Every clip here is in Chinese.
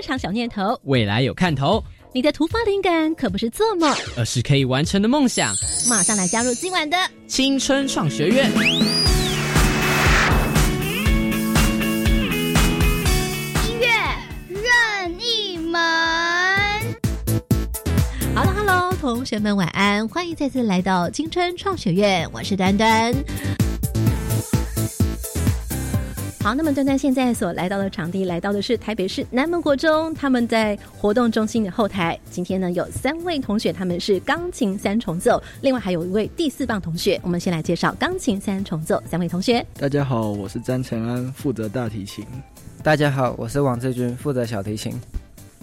日常小念头，未来有看头。你的突发灵感可不是做梦，而是可以完成的梦想。马上来加入今晚的青春创学院。音乐任意门。Hello Hello，同学们晚安，欢迎再次来到青春创学院，我是端端。好，那么端端现在所来到的场地，来到的是台北市南门国中，他们在活动中心的后台。今天呢，有三位同学，他们是钢琴三重奏，另外还有一位第四棒同学。我们先来介绍钢琴三重奏三位同学。大家好，我是詹承安，负责大提琴。大家好，我是王志军，负责小提琴。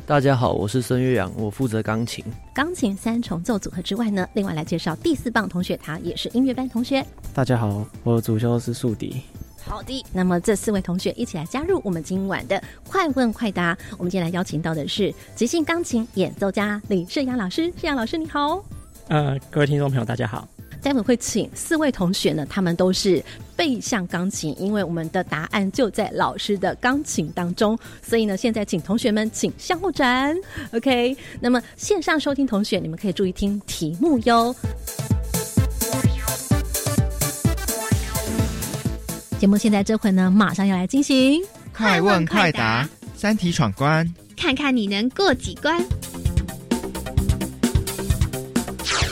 大家好，我是孙岳阳，我负责钢琴。钢琴三重奏组合之外呢，另外来介绍第四棒同学，他也是音乐班同学。大家好，我的主修是竖笛。好的，那么这四位同学一起来加入我们今晚的快问快答。我们今天来邀请到的是即兴钢琴演奏家李世阳老师。世阳老师你好，呃，各位听众朋友大家好。待会会请四位同学呢，他们都是背向钢琴，因为我们的答案就在老师的钢琴当中，所以呢，现在请同学们请向后转。OK，那么线上收听同学，你们可以注意听题目哟。节目现在这回呢，马上要来进行快问快答，三题闯关，看看你能过几关。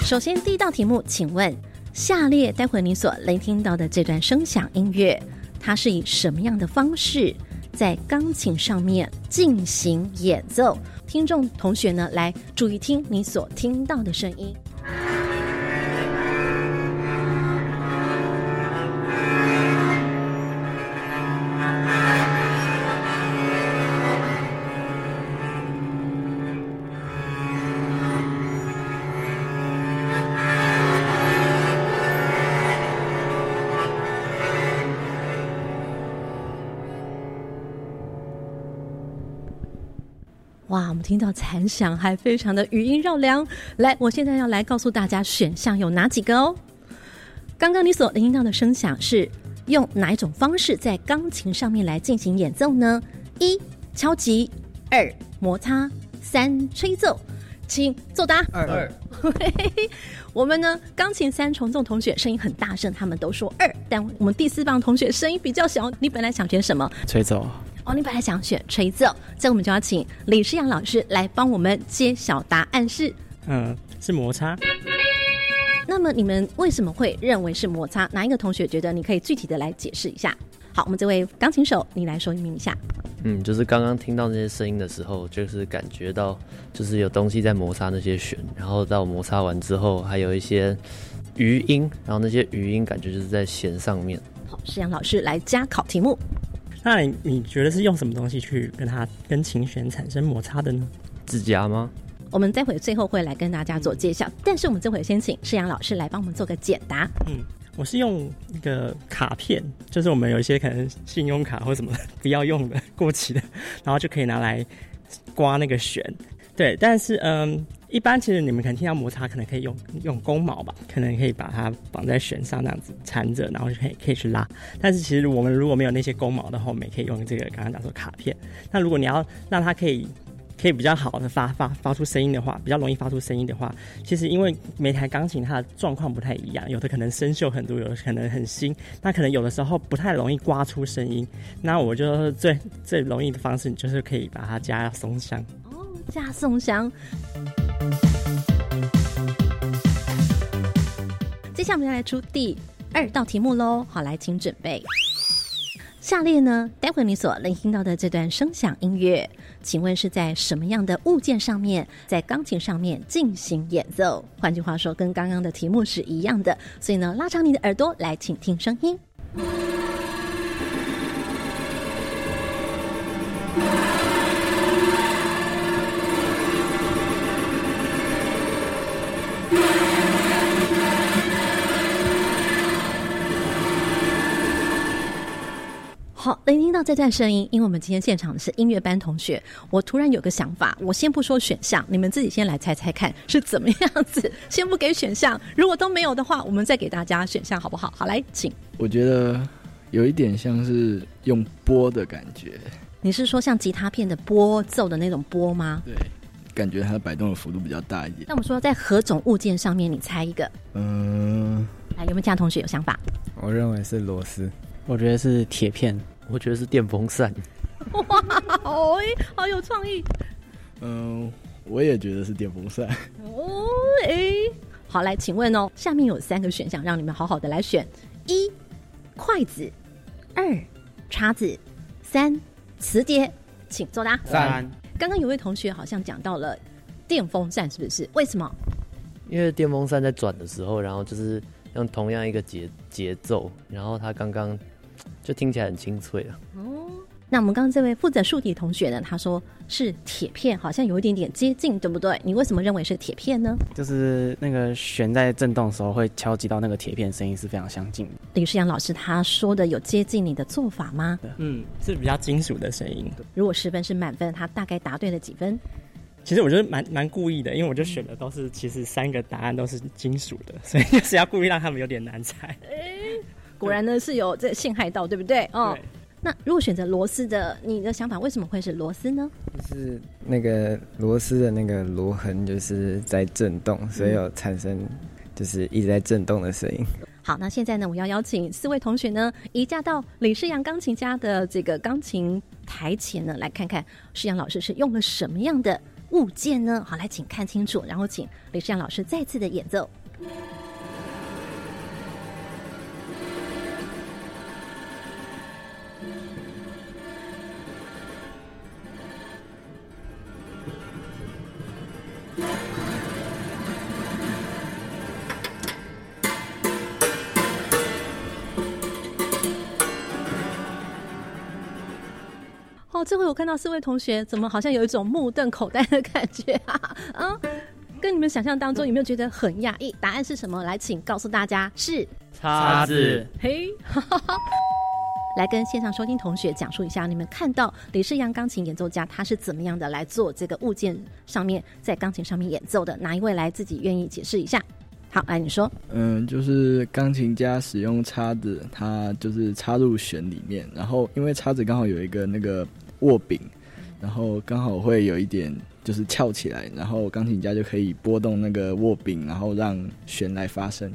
首先，第一道题目，请问下列待会你所聆听到的这段声响音乐，它是以什么样的方式在钢琴上面进行演奏？听众同学呢，来注意听你所听到的声音。哇，我们听到残响，还非常的余音绕梁。来，我现在要来告诉大家选项有哪几个哦。刚刚你所听到的声响是用哪一种方式在钢琴上面来进行演奏呢？一敲击，二摩擦，三吹奏。请作答。二。我们呢，钢琴三重奏同学声音很大声，他们都说二，但我们第四棒同学声音比较小。你本来想选什么？吹奏。哦，你本来想选锤子哦，这我们就要请李世阳老师来帮我们揭晓答案是，嗯，是摩擦。那么你们为什么会认为是摩擦？哪一个同学觉得你可以具体的来解释一下？好，我们这位钢琴手，你来说明一下。嗯，就是刚刚听到那些声音的时候，就是感觉到就是有东西在摩擦那些弦，然后到摩擦完之后，还有一些余音，然后那些余音感觉就是在弦上面。好，世阳老师来加考题目。那你你觉得是用什么东西去跟他跟琴弦产生摩擦的呢？指甲吗？我们待会最后会来跟大家做介绍，但是我们这会先请世阳老师来帮我们做个解答。嗯，我是用一个卡片，就是我们有一些可能信用卡或什么 不要用的过期的，然后就可以拿来刮那个弦。对，但是嗯，一般其实你们可能听到摩擦，可能可以用用弓毛吧，可能可以把它绑在弦上那样子缠着，然后就可以可以去拉。但是其实我们如果没有那些弓毛的话，我们也可以用这个刚刚讲说卡片。那如果你要让它可以可以比较好的发发发出声音的话，比较容易发出声音的话，其实因为每台钢琴它的状况不太一样，有的可能生锈很多，有的可能很新，那可能有的时候不太容易刮出声音。那我就最最容易的方式，你就是可以把它加松香。哦加松香。接下来我们要来出第二道题目喽，好，来，请准备。下列呢，待会你所聆听到的这段声响音乐，请问是在什么样的物件上面，在钢琴上面进行演奏？换句话说，跟刚刚的题目是一样的。所以呢，拉长你的耳朵来，请听声音。好，聆听到这段声音，因为我们今天现场的是音乐班同学，我突然有个想法，我先不说选项，你们自己先来猜猜看是怎么样子。先不给选项，如果都没有的话，我们再给大家选项，好不好？好，来，请。我觉得有一点像是用拨的感觉。你是说像吉他片的拨奏的那种拨吗？对，感觉它摆动的幅度比较大一点。那我们说在何种物件上面，你猜一个？嗯，来，有没有其他同学有想法？我认为是螺丝，我觉得是铁片。我觉得是电风扇。哇，哦，好有创意。嗯，我也觉得是电风扇。哦，哎，好，来，请问哦，下面有三个选项，让你们好好的来选：一、筷子；二、叉子；三、磁碟。请作答。三。刚刚有位同学好像讲到了电风扇，是不是？为什么？因为电风扇在转的时候，然后就是用同样一个节节奏，然后它刚刚。就听起来很清脆啊。哦，那我们刚刚这位负责数题同学呢？他说是铁片，好像有一点点接近，对不对？你为什么认为是铁片呢？就是那个弦在震动的时候会敲击到那个铁片，声音是非常相近的。李世阳老师他说的有接近你的做法吗？嗯，是比较金属的声音。如果十分是满分，他大概答对了几分？其实我觉得蛮蛮故意的，因为我就选的都是其实三个答案都是金属的，所以就是要故意让他们有点难猜。果然呢是有这陷害到，对不对？哦，那如果选择螺丝的，你的想法为什么会是螺丝呢？就是那个螺丝的那个螺痕就是在震动，所以有产生就是一直在震动的声音。好，那现在呢，我要邀请四位同学呢移驾到李世阳钢琴家的这个钢琴台前呢，来看看世阳老师是用了什么样的物件呢？好，来请看清楚，然后请李世阳老师再次的演奏。哦，这回我看到四位同学，怎么好像有一种目瞪口呆的感觉啊？啊，跟你们想象当中有没有觉得很讶异？答案是什么？来，请告诉大家，是叉子。嘿，来跟线上收听同学讲述一下，你们看到李世阳钢琴演奏家他是怎么样的来做这个物件上面在钢琴上面演奏的？哪一位来自己愿意解释一下？好，来你说。嗯，就是钢琴家使用叉子，它就是插入弦里面，然后因为叉子刚好有一个那个。握柄，然后刚好会有一点就是翘起来，然后钢琴家就可以拨动那个握柄，然后让弦来发声。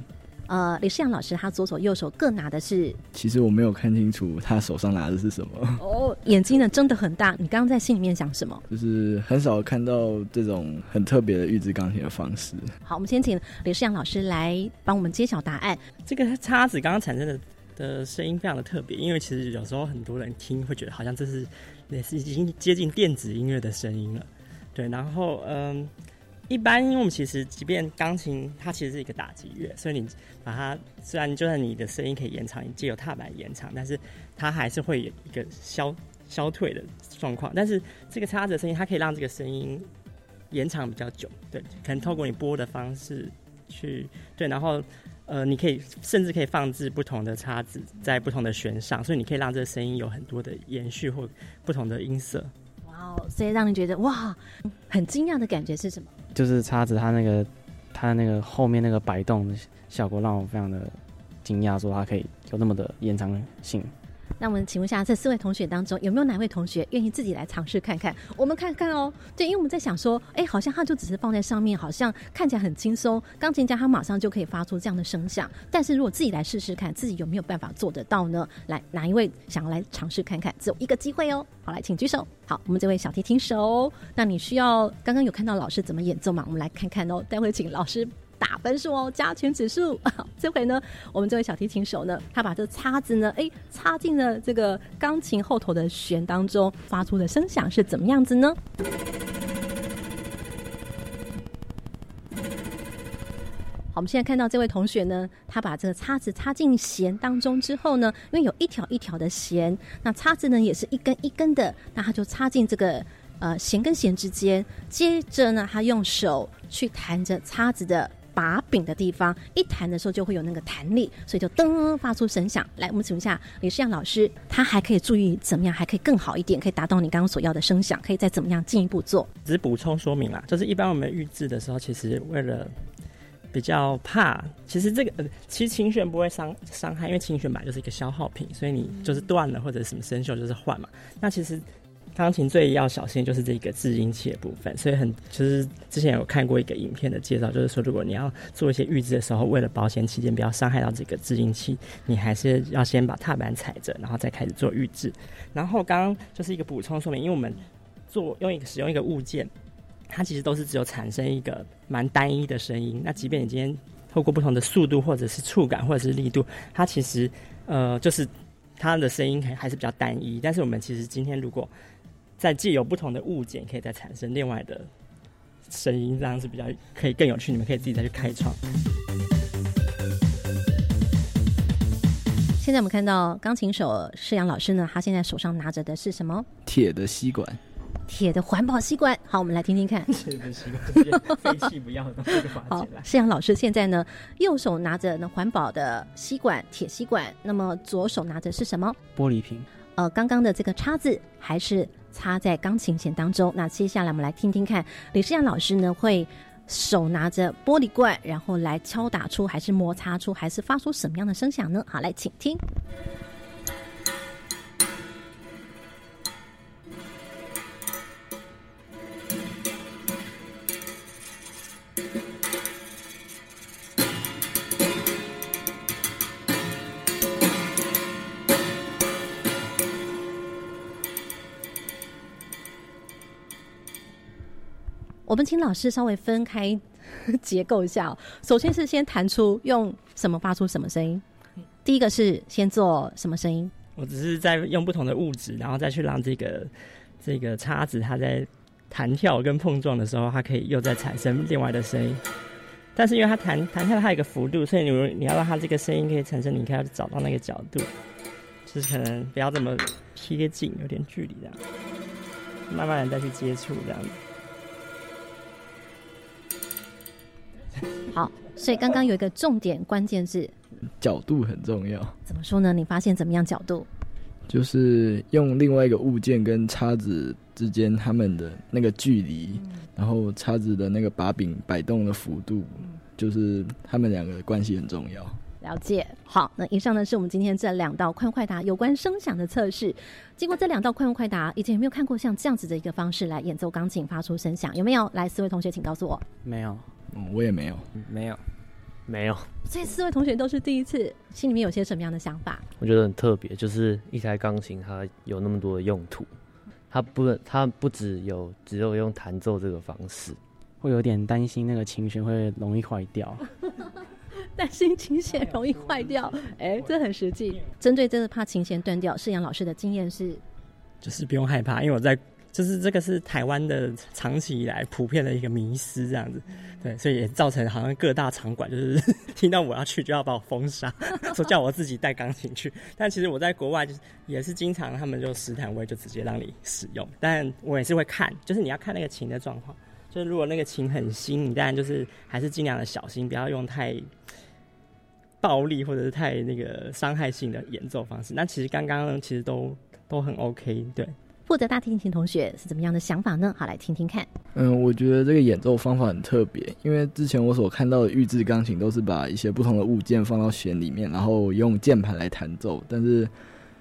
呃，李世阳老师他左手右手各拿的是？其实我没有看清楚他手上拿的是什么。哦，眼睛呢真的很大。你刚刚在心里面想什么？就是很少看到这种很特别的预制钢琴的方式。好，我们先请李世阳老师来帮我们揭晓答案。这个叉子刚刚产生的的声音非常的特别，因为其实有时候很多人听会觉得好像这是。也是已经接近电子音乐的声音了，对。然后，嗯，一般因为我们其实，即便钢琴它其实是一个打击乐，所以你把它虽然就算你的声音可以延长，你借由踏板延长，但是它还是会有一个消消退的状况。但是这个叉子声音，它可以让这个声音延长比较久，对。可能透过你拨的方式去对，然后。呃，你可以甚至可以放置不同的叉子在不同的弦上，所以你可以让这个声音有很多的延续或不同的音色。哇哦！所以让你觉得哇，很惊讶的感觉是什么？就是叉子它那个它那个后面那个摆动的效果，让我非常的惊讶，说它可以有那么的延长性。那我们请问一下，这四位同学当中有没有哪位同学愿意自己来尝试看看？我们看看哦。对，因为我们在想说，哎，好像它就只是放在上面，好像看起来很轻松。钢琴家他马上就可以发出这样的声响。但是如果自己来试试看，自己有没有办法做得到呢？来，哪一位想要来尝试看看？只有一个机会哦。好，来，请举手。好，我们这位小提琴手，那你需要刚刚有看到老师怎么演奏吗？我们来看看哦。待会请老师。打分数哦，加权指数。这回呢，我们这位小提琴手呢，他把这叉子呢，哎，插进了这个钢琴后头的弦当中，发出的声响是怎么样子呢？好，我们现在看到这位同学呢，他把这个叉子插进弦当中之后呢，因为有一条一条的弦，那叉子呢也是一根一根的，那他就插进这个呃弦跟弦之间，接着呢，他用手去弹着叉子的。把柄的地方，一弹的时候就会有那个弹力，所以就噔发出声响。来，我们请问一下李世阳老师，他还可以注意怎么样，还可以更好一点，可以达到你刚刚所要的声响，可以再怎么样进一步做？只是补充说明啦，就是一般我们预制的时候，其实为了比较怕，其实这个呃，其实琴弦不会伤伤害，因为琴弦本来就是一个消耗品，所以你就是断了或者什么生锈就是换嘛。那其实钢琴最要小心就是这个制音器的部分，所以很就是之前有看过一个影片的介绍，就是说如果你要做一些预制的时候，为了保险起见，不要伤害到这个制音器，你还是要先把踏板踩着，然后再开始做预制。然后刚刚就是一个补充说明，因为我们做用一个使用一个物件。它其实都是只有产生一个蛮单一的声音。那即便你今天透过不同的速度，或者是触感，或者是力度，它其实呃就是它的声音还还是比较单一。但是我们其实今天如果再借由不同的物件，可以再产生另外的声音，这样是比较可以更有趣。你们可以自己再去开创。现在我们看到钢琴手施阳老师呢，他现在手上拿着的是什么？铁的吸管。铁的环保吸管，好，我们来听听看。铁的吸管，废弃不要的东西好，世阳老师现在呢，右手拿着呢环保的吸管，铁吸管，那么左手拿着是什么？玻璃瓶。呃，刚刚的这个叉子还是插在钢琴弦当中。那接下来我们来听听看，李世阳老师呢会手拿着玻璃罐，然后来敲打出，还是摩擦出，还是发出什么样的声响呢？好，来，请听。我们请老师稍微分开结构一下。首先是先弹出用什么发出什么声音。第一个是先做什么声音？我只是在用不同的物质，然后再去让这个这个叉子它在弹跳跟碰撞的时候，它可以又再产生另外的声音。但是因为它弹弹跳它有一个幅度，所以你你要让它这个声音可以产生，你可以要找到那个角度，就是可能不要这么贴近，有点距离这样，慢慢的再去接触这样子。好，所以刚刚有一个重点关键字，角度很重要。怎么说呢？你发现怎么样角度？就是用另外一个物件跟叉子之间它们的那个距离，然后叉子的那个把柄摆动的幅度，就是他们两个的关系很重要。了解。好，那以上呢是我们今天这两道快问快答有关声响的测试。经过这两道快问快答，以前有没有看过像这样子的一个方式来演奏钢琴发出声响？有没有？来，四位同学请告诉我。没有。嗯，我也没有，没有，没有。所以四位同学都是第一次，心里面有些什么样的想法？我觉得很特别，就是一台钢琴它有那么多的用途，它不，它不只有只有用弹奏这个方式，会有点担心那个琴弦会容易坏掉，担心琴弦容易坏掉，哎，这很实际。针对这个怕琴弦断掉，世阳老师的经验是，就是不用害怕，因为我在。就是这个是台湾的长期以来普遍的一个迷思，这样子，对，所以也造成好像各大场馆就是 听到我要去就要把我封杀，说叫我自己带钢琴去。但其实我在国外就是也是经常他们就试弹位就直接让你使用，但我也是会看，就是你要看那个琴的状况，就是如果那个琴很新，你当然就是还是尽量的小心，不要用太暴力或者是太那个伤害性的演奏方式。那其实刚刚其实都都很 OK，对。负责大提琴同学是怎么样的想法呢？好，来听听看。嗯，我觉得这个演奏方法很特别，因为之前我所看到的预制钢琴都是把一些不同的物件放到弦里面，然后用键盘来弹奏。但是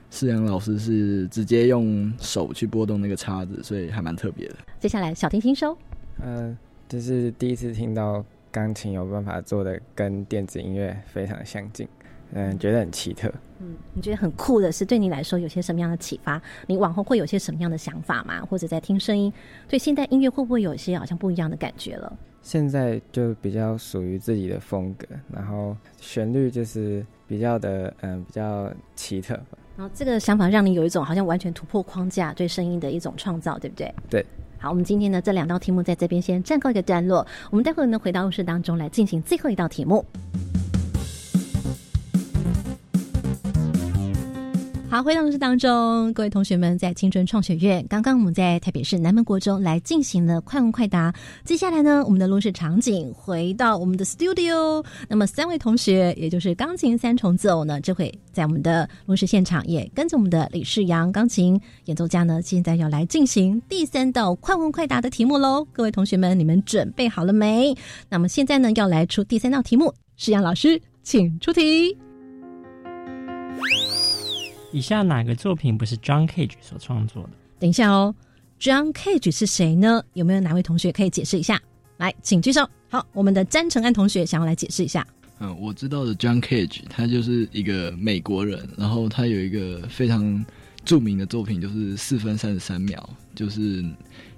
世阳老师是直接用手去拨动那个叉子，所以还蛮特别的。接下来小提琴收。嗯，这是第一次听到钢琴有办法做的跟电子音乐非常相近。嗯，觉得很奇特。嗯，你觉得很酷的是，对你来说有些什么样的启发？你往后会有些什么样的想法吗？或者在听声音，对现代音乐会不会有一些好像不一样的感觉了？现在就比较属于自己的风格，然后旋律就是比较的嗯比较奇特。然后这个想法让你有一种好像完全突破框架对声音的一种创造，对不对？对。好，我们今天呢这两道题目在这边先暂告一个段落，我们待会儿呢回到卧室当中来进行最后一道题目。回到录室当中，各位同学们，在青春创学院，刚刚我们在台北市南门国中来进行了快问快答。接下来呢，我们的录室场景回到我们的 studio，那么三位同学，也就是钢琴三重奏呢，这会在我们的录室现场也跟着我们的李世阳钢琴演奏家呢，现在要来进行第三道快问快答的题目喽。各位同学们，你们准备好了没？那么现在呢，要来出第三道题目，世阳老师，请出题。以下哪个作品不是 John Cage 所创作的？等一下哦，John Cage 是谁呢？有没有哪位同学可以解释一下？来，请举手。好，我们的詹成安同学想要来解释一下。嗯，我知道的 John Cage，他就是一个美国人，然后他有一个非常著名的作品，就是四分三十三秒，就是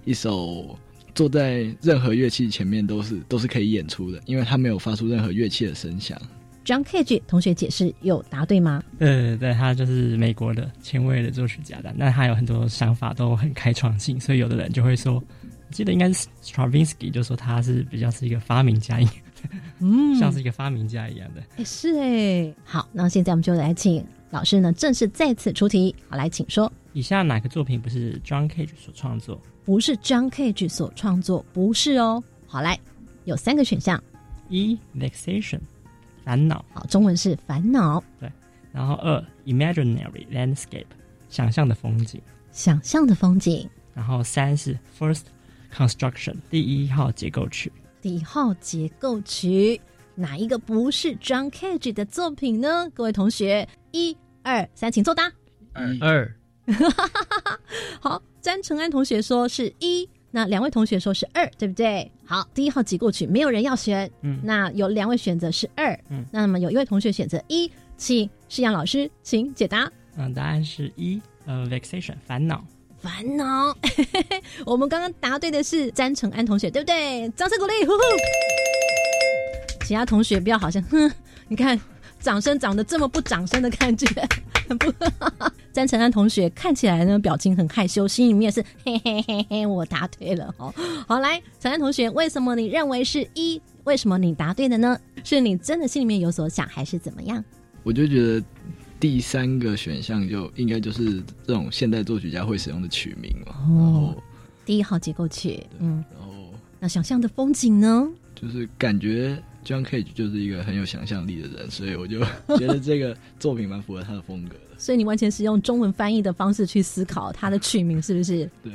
一首坐在任何乐器前面都是都是可以演出的，因为他没有发出任何乐器的声响。John Cage 同学解释有答对吗？呃对，他就是美国的前卫的作曲家的，那他有很多想法都很开创性，所以有的人就会说，我记得应该是 Stravinsky 就说他是比较是一个发明家一样，嗯，像是一个发明家一样的。哎，是哎。好，那现在我们就来请老师呢正式再次出题。好，来，请说，以下哪个作品不是 John Cage 所创作？不是 John Cage 所创作，不是哦。好，来，有三个选项：一 Vexation。烦恼，好，中文是烦恼。对，然后二，imaginary landscape，想象的风景，想象的风景。然后三是 first construction，第一号结构曲。第一号结构曲，哪一个不是 John Cage 的作品呢？各位同学，一、二、三，请作答。二。好，詹成安同学说是一。那两位同学说是二，对不对？好，第一号挤过去，没有人要选。嗯，那有两位选择是二。嗯，那么有一位同学选择一，请世阳老师，请解答。嗯，答案是一，呃，vexation，烦恼。烦恼。我们刚刚答对的是詹成安同学，对不对？掌声鼓励，呼呼。其他同学不要好像，哼，你看。掌声长得这么不掌声的感觉，不。詹成安同学看起来呢，表情很害羞，心里面是嘿嘿嘿嘿，我答对了哦。好，来，晨安同学，为什么你认为是一？为什么你答对的呢？是你真的心里面有所想，还是怎么样？我就觉得第三个选项就应该就是这种现代作曲家会使用的曲名嘛。哦，第一号结构曲，嗯。然后，那想象的风景呢？就是感觉。John Cage 就是一个很有想象力的人，所以我就觉得这个作品蛮符合他的风格的。所以你完全是用中文翻译的方式去思考它的取名，是不是？对。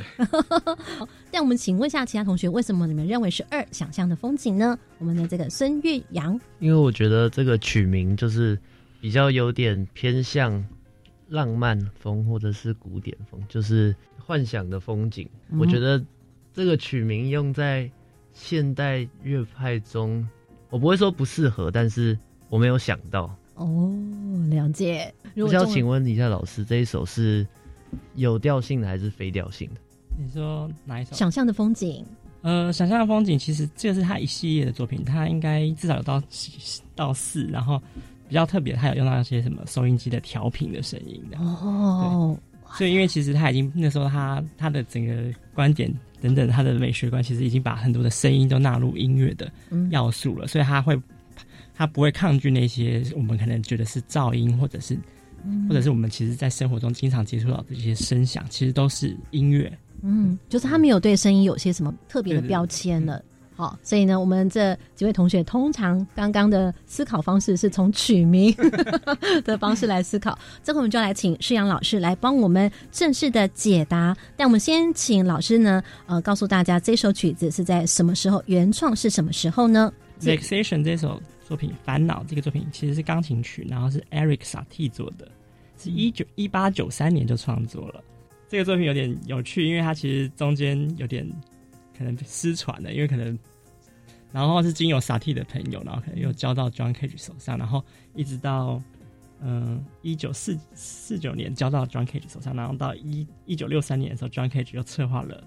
那我们请问一下其他同学，为什么你们认为是二想象的风景呢？我们的这个孙月阳，因为我觉得这个取名就是比较有点偏向浪漫风或者是古典风，就是幻想的风景。我觉得这个取名用在现代乐派中。我不会说不适合，但是我没有想到哦，了解。我想请问一下老师，这一首是有调性的还是非调性的？你说哪一首？想象的风景。呃，想象的风景，其实这个是他一系列的作品，他应该至少有到到四，然后比较特别，他有用到一些什么收音机的调频的声音的哦。所以，因为其实他已经那时候他他的整个观点。等等，他的美学观其实已经把很多的声音都纳入音乐的要素了，所以他会，他不会抗拒那些我们可能觉得是噪音，或者是，或者是我们其实在生活中经常接触到的一些声响，其实都是音乐。嗯，就是他没有对声音有些什么特别的标签了。好，所以呢，我们这几位同学通常刚刚的思考方式是从取名 的方式来思考。这回我们就来请世阳老师来帮我们正式的解答。但我们先请老师呢，呃，告诉大家这首曲子是在什么时候原创，是什么时候呢？Vexation 这首作品，烦恼这个作品其实是钢琴曲，然后是 Eric Satie 做的，是一九一八九三年就创作了。这个作品有点有趣，因为它其实中间有点。可能失传了，因为可能，然后是经由萨蒂的朋友，然后可能又交到 John Cage 手上，然后一直到嗯一九四四九年交到 John Cage 手上，然后到一一九六三年的时候，John Cage 又策划了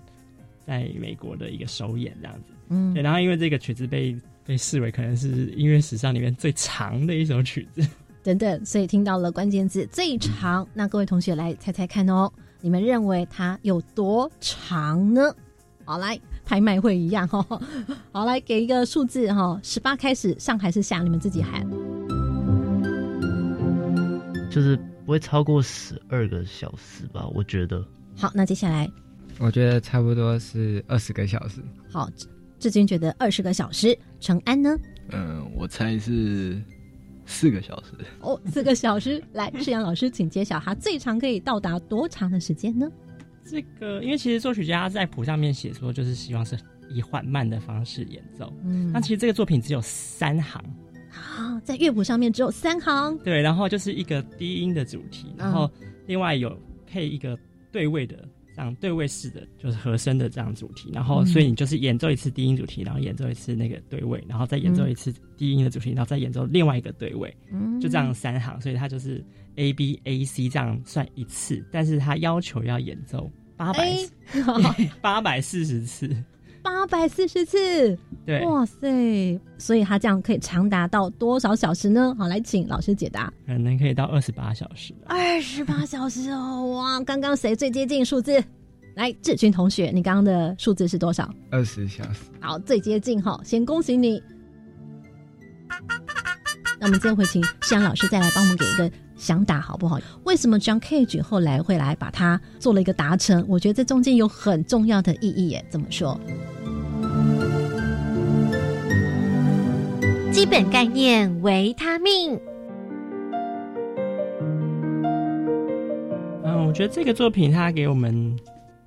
在美国的一个首演这样子，嗯，对，然后因为这个曲子被被视为可能是音乐史上里面最长的一首曲子，等等，所以听到了关键字最长，那各位同学来猜猜看哦，你们认为它有多长呢？好来。拍卖会一样哈，好来给一个数字哈，十八开始上还是下？你们自己喊。就是不会超过十二个小时吧？我觉得。好，那接下来，我觉得差不多是二十个小时。好，志军觉得二十个小时，陈安呢？嗯，我猜是四个小时。哦，四个小时。来，世阳老师，请揭晓，他最长可以到达多长的时间呢？这个，因为其实作曲家在谱上面写说，就是希望是以缓慢的方式演奏。嗯，那其实这个作品只有三行。啊，在乐谱上面只有三行。对，然后就是一个低音的主题，然后另外有配一个对位的这样对位式的，就是和声的这样主题。然后，所以你就是演奏一次低音主题，然后演奏一次那个对位，然后再演奏一次低音的主题，然后再演奏另外一个对位。嗯，就这样三行，所以它就是 A B A C 这样算一次，但是它要求要演奏八百 八百四十次。八百四十次，对，哇塞！所以他这样可以长达到多少小时呢？好，来请老师解答。可能可以到二十八小时。二十八小时哦，哇！刚刚谁最接近数字？来，志军同学，你刚刚的数字是多少？二十小时。好，最接近哈，先恭喜你。那我们这回请夕阳老师再来帮我们给一个。想打好不好？为什么 John Cage 后来会来把它做了一个达成？我觉得这中间有很重要的意义耶。怎么说？基本概念：维他命。嗯，我觉得这个作品它给我们，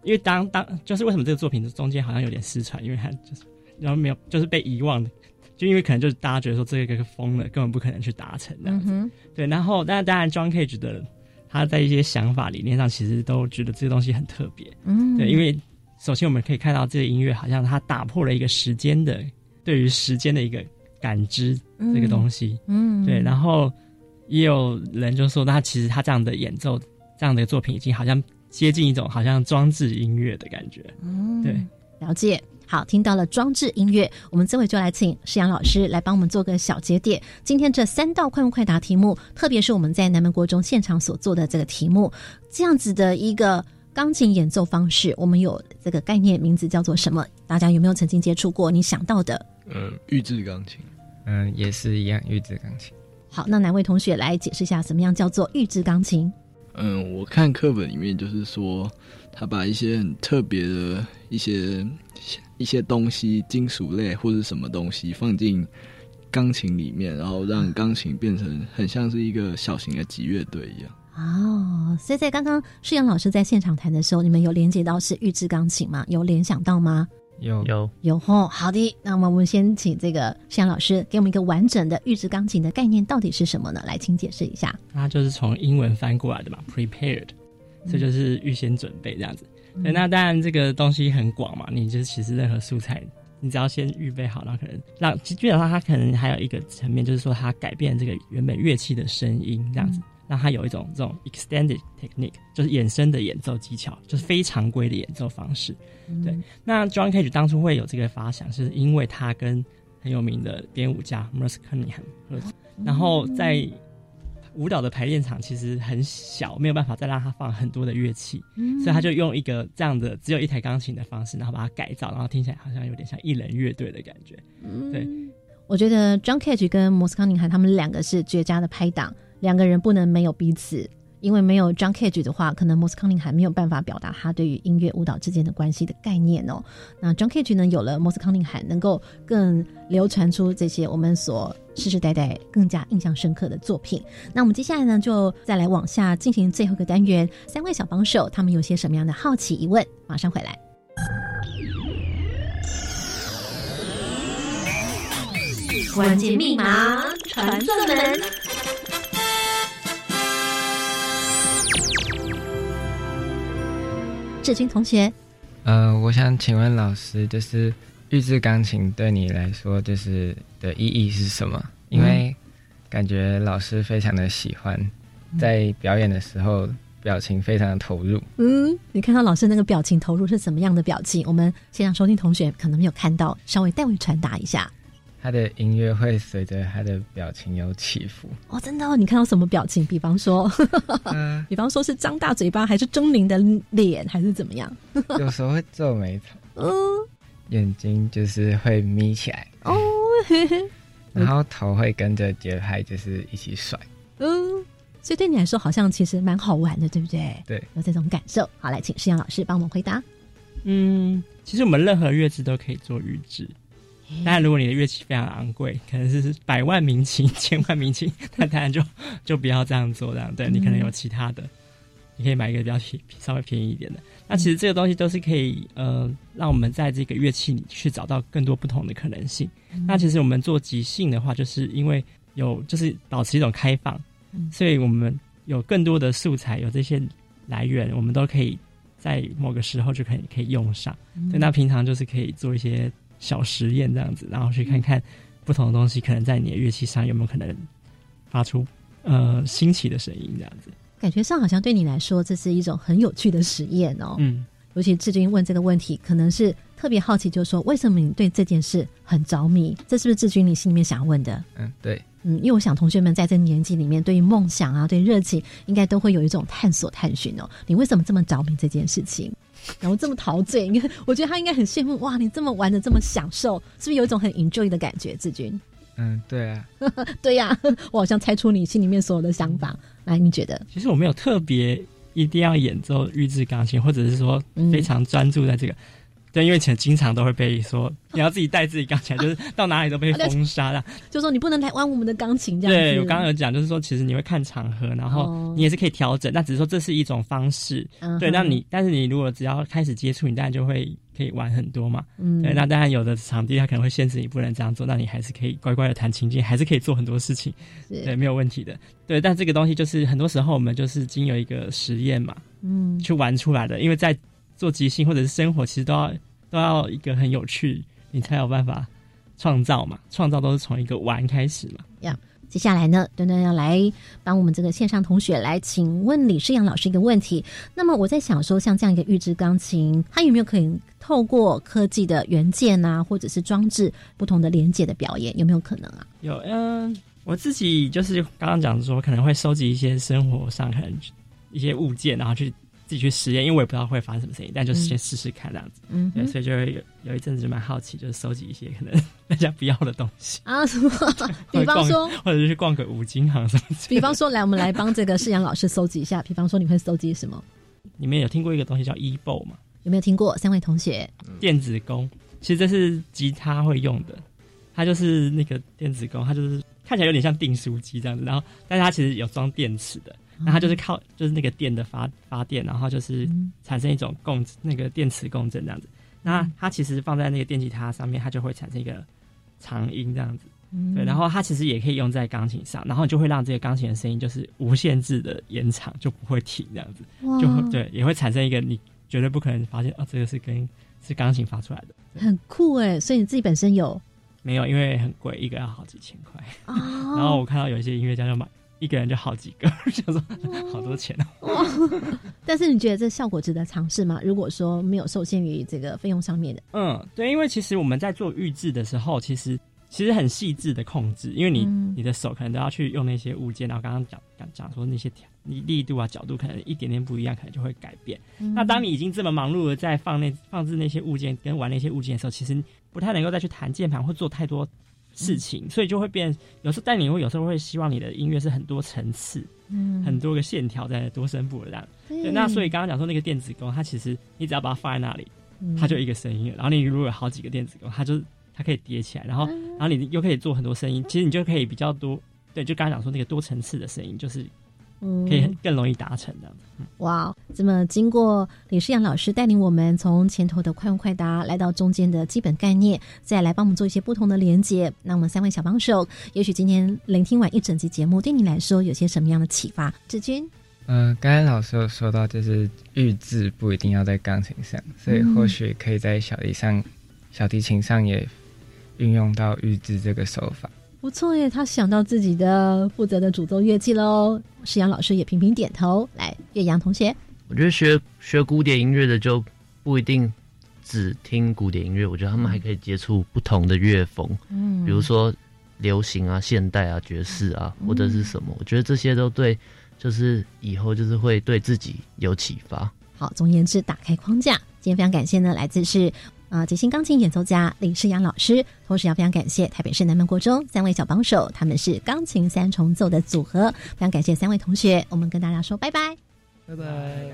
因为当当就是为什么这个作品中间好像有点失传，因为它就是然后没有就是被遗忘的。就因为可能就是大家觉得说这个疯了，根本不可能去达成这样子。对，然后但当然，John Cage 的他在一些想法理念上，其实都觉得这个东西很特别。嗯，对，因为首先我们可以看到这个音乐好像它打破了一个时间的对于时间的一个感知这个东西。嗯，对，然后也有人就说，那其实他这样的演奏这样的作品已经好像接近一种好像装置音乐的感觉。嗯，对，了解。好，听到了装置音乐，我们这回就来请施阳老师来帮我们做个小节点。今天这三道快问快答题目，特别是我们在南门国中现场所做的这个题目，这样子的一个钢琴演奏方式，我们有这个概念，名字叫做什么？大家有没有曾经接触过？你想到的？嗯，预制钢琴。嗯，也是一样，预制钢琴。好，那哪位同学来解释一下，什么样叫做预制钢琴？嗯，我看课本里面就是说，他把一些很特别的一些。一些东西，金属类或者什么东西放进钢琴里面，然后让钢琴变成很像是一个小型的吉乐队一样。哦，所以在刚刚世阳老师在现场弹的时候，你们有连接到是预制钢琴吗？有联想到吗？有有有吼，好的，那么我们先请这个世阳老师给我们一个完整的预制钢琴的概念到底是什么呢？来，请解释一下。它就是从英文翻过来的嘛，prepared，这就是预先准备这样子。对，那当然这个东西很广嘛，你就其实任何素材，你只要先预备好，然后可能让基本上它可能还有一个层面，就是说它改变这个原本乐器的声音，这样子让它有一种这种 extended technique，就是衍生的演奏技巧，就是非常规的演奏方式。对，那 John Cage 当初会有这个发想，是因为他跟很有名的编舞家 Merce Cunningham 合作，然后在。舞蹈的排练场其实很小，没有办法再让他放很多的乐器，所以他就用一个这样的只有一台钢琴的方式，然后把它改造，然后听起来好像有点像一人乐队的感觉。对，我觉得 John Cage 跟摩斯康宁汉他们两个是绝佳的拍档，两个人不能没有彼此。因为没有 John Cage 的话，可能 Mos Conning 还没有办法表达他对于音乐舞蹈之间的关系的概念哦。那 John Cage 呢，有了 Mos Conning 还能够更流传出这些我们所世世代代更加印象深刻的作品。那我们接下来呢，就再来往下进行最后一个单元，三位小帮手他们有些什么样的好奇疑问？马上回来。关键密码传送门。志军同学，呃，我想请问老师，就是预制钢琴对你来说，就是的意义是什么？因为感觉老师非常的喜欢，在表演的时候表情非常的投入。嗯，你看到老师那个表情投入是怎么样的表情？我们现场收听同学可能没有看到，稍微代为传达一下。他的音乐会随着他的表情有起伏哦，真的哦！你看到什么表情？比方说，比方说是张大嘴巴，还是狰狞的脸，还是怎么样？有时候会皱眉头，嗯，眼睛就是会眯起来哦，然后头会跟着节拍就是一起甩，嗯，所以对你来说好像其实蛮好玩的，对不对？对，有这种感受。好，来请施阳老师帮我们回答。嗯，其实我们任何乐器都可以做预制。当然，如果你的乐器非常昂贵，可能是百万民琴、千万民琴，那当然就就不要这样做。这样对你可能有其他的，你可以买一个比较便稍微便宜一点的。那其实这个东西都是可以呃，让我们在这个乐器里去找到更多不同的可能性。那其实我们做即兴的话，就是因为有就是保持一种开放，所以我们有更多的素材，有这些来源，我们都可以在某个时候就可以可以用上。对，那平常就是可以做一些。小实验这样子，然后去看看不同的东西，可能在你的乐器上有没有可能发出呃新奇的声音这样子。感觉上好像对你来说，这是一种很有趣的实验哦。嗯，尤其志军问这个问题，可能是特别好奇，就是说为什么你对这件事很着迷？这是不是志军你心里面想要问的？嗯，对。嗯，因为我想同学们在这个年纪里面，对于梦想啊，对热情，应该都会有一种探索探寻哦。你为什么这么着迷这件事情？然后这么陶醉，你看，我觉得他应该很羡慕哇！你这么玩的这么享受，是不是有一种很 enjoy 的感觉？志军，嗯，对啊，对呀，我好像猜出你心里面所有的想法。来，你觉得？其实我没有特别一定要演奏预制钢琴，或者是说非常专注在这个。对，因为以前经常都会被说你要自己带自己钢琴，就是到哪里都被封杀了。就说你不能来玩我们的钢琴这样。对我刚刚有讲，就是说其实你会看场合，然后你也是可以调整。那只是说这是一种方式。对，那你但是你如果只要开始接触，你当然就会可以玩很多嘛。嗯。对，那当然有的场地它可能会限制你不能这样做，那你还是可以乖乖的弹琴键，还是可以做很多事情。对，没有问题的。对，但这个东西就是很多时候我们就是经由一个实验嘛，嗯，去玩出来的。因为在做即兴或者是生活，其实都要。都要一个很有趣，你才有办法创造嘛。创造都是从一个玩开始嘛。呀，接下来呢，端端要来帮我们这个线上同学来请问李世阳老师一个问题。那么我在想说，像这样一个预制钢琴，它有没有可能透过科技的元件啊，或者是装置不同的连接的表演，有没有可能啊？有，嗯，我自己就是刚刚讲说，可能会收集一些生活上可能一些物件，然后去。自己去实验，因为我也不知道会发生什么声音，但就是先试试看这样子。嗯，对，所以就有有一阵子就蛮好奇，就是收集一些可能大家不要的东西啊，什么？比方说，或者是去逛个五金行什么。比方说，来我们来帮这个世阳老师搜集一下。比方说，你会搜集什么？你们有听过一个东西叫 e b o 吗？有没有听过？三位同学，电子弓，其实这是吉他会用的，它就是那个电子弓，它就是看起来有点像订书机这样子，然后但是它其实有装电池的。那它就是靠，就是那个电的发发电，然后就是产生一种共那个电磁共振这样子。那它其实放在那个电吉他上面，它就会产生一个长音这样子。对，然后它其实也可以用在钢琴上，然后就会让这个钢琴的声音就是无限制的延长，就不会停这样子。就会对，也会产生一个你绝对不可能发现哦，这个是跟是钢琴发出来的。很酷哎！所以你自己本身有没有？因为很贵，一个要好几千块。哦 然后我看到有一些音乐家就买。一个人就好几个，想说好多钱哦。但是你觉得这效果值得尝试吗？如果说没有受限于这个费用上面的，嗯，对，因为其实我们在做预制的时候，其实其实很细致的控制，因为你你的手可能都要去用那些物件，然后刚刚讲讲讲说那些条，你力度啊角度可能一点点不一样，可能就会改变。那当你已经这么忙碌的在放那放置那些物件跟玩那些物件的时候，其实不太能够再去弹键盘或做太多。事情，所以就会变。有时候，但你会有时候会希望你的音乐是很多层次，嗯，很多个线条在多声部的这样。对，那所以刚刚讲说那个电子弓，它其实你只要把它放在那里，它就一个声音。然后你如果有好几个电子弓，它就它可以叠起来，然后然后你又可以做很多声音。其实你就可以比较多，对，就刚刚讲说那个多层次的声音，就是。可以更容易达成的。哇，这么经过李世阳老师带领我们从前头的快问快答来到中间的基本概念，再来帮我们做一些不同的连接。那我们三位小帮手，也许今天聆听完一整集节目，对你来说有些什么样的启发？志军，嗯，刚才老师有说到，就是预制不一定要在钢琴上，所以或许可以在小提上、小提琴上也运用到预制这个手法。不错耶，他想到自己的负责的主奏乐器喽。世阳老师也频频点头。来，岳阳同学，我觉得学学古典音乐的就不一定只听古典音乐，我觉得他们还可以接触不同的乐风，嗯，比如说流行啊、现代啊、爵士啊，或者是什么。我觉得这些都对，就是以后就是会对自己有启发。好，总而言之，打开框架。今天非常感谢呢，来自是。啊即兴钢琴演奏家李世阳老师，同时要非常感谢台北市南门国中三位小帮手，他们是钢琴三重奏的组合，非常感谢三位同学，我们跟大家说拜拜。拜拜。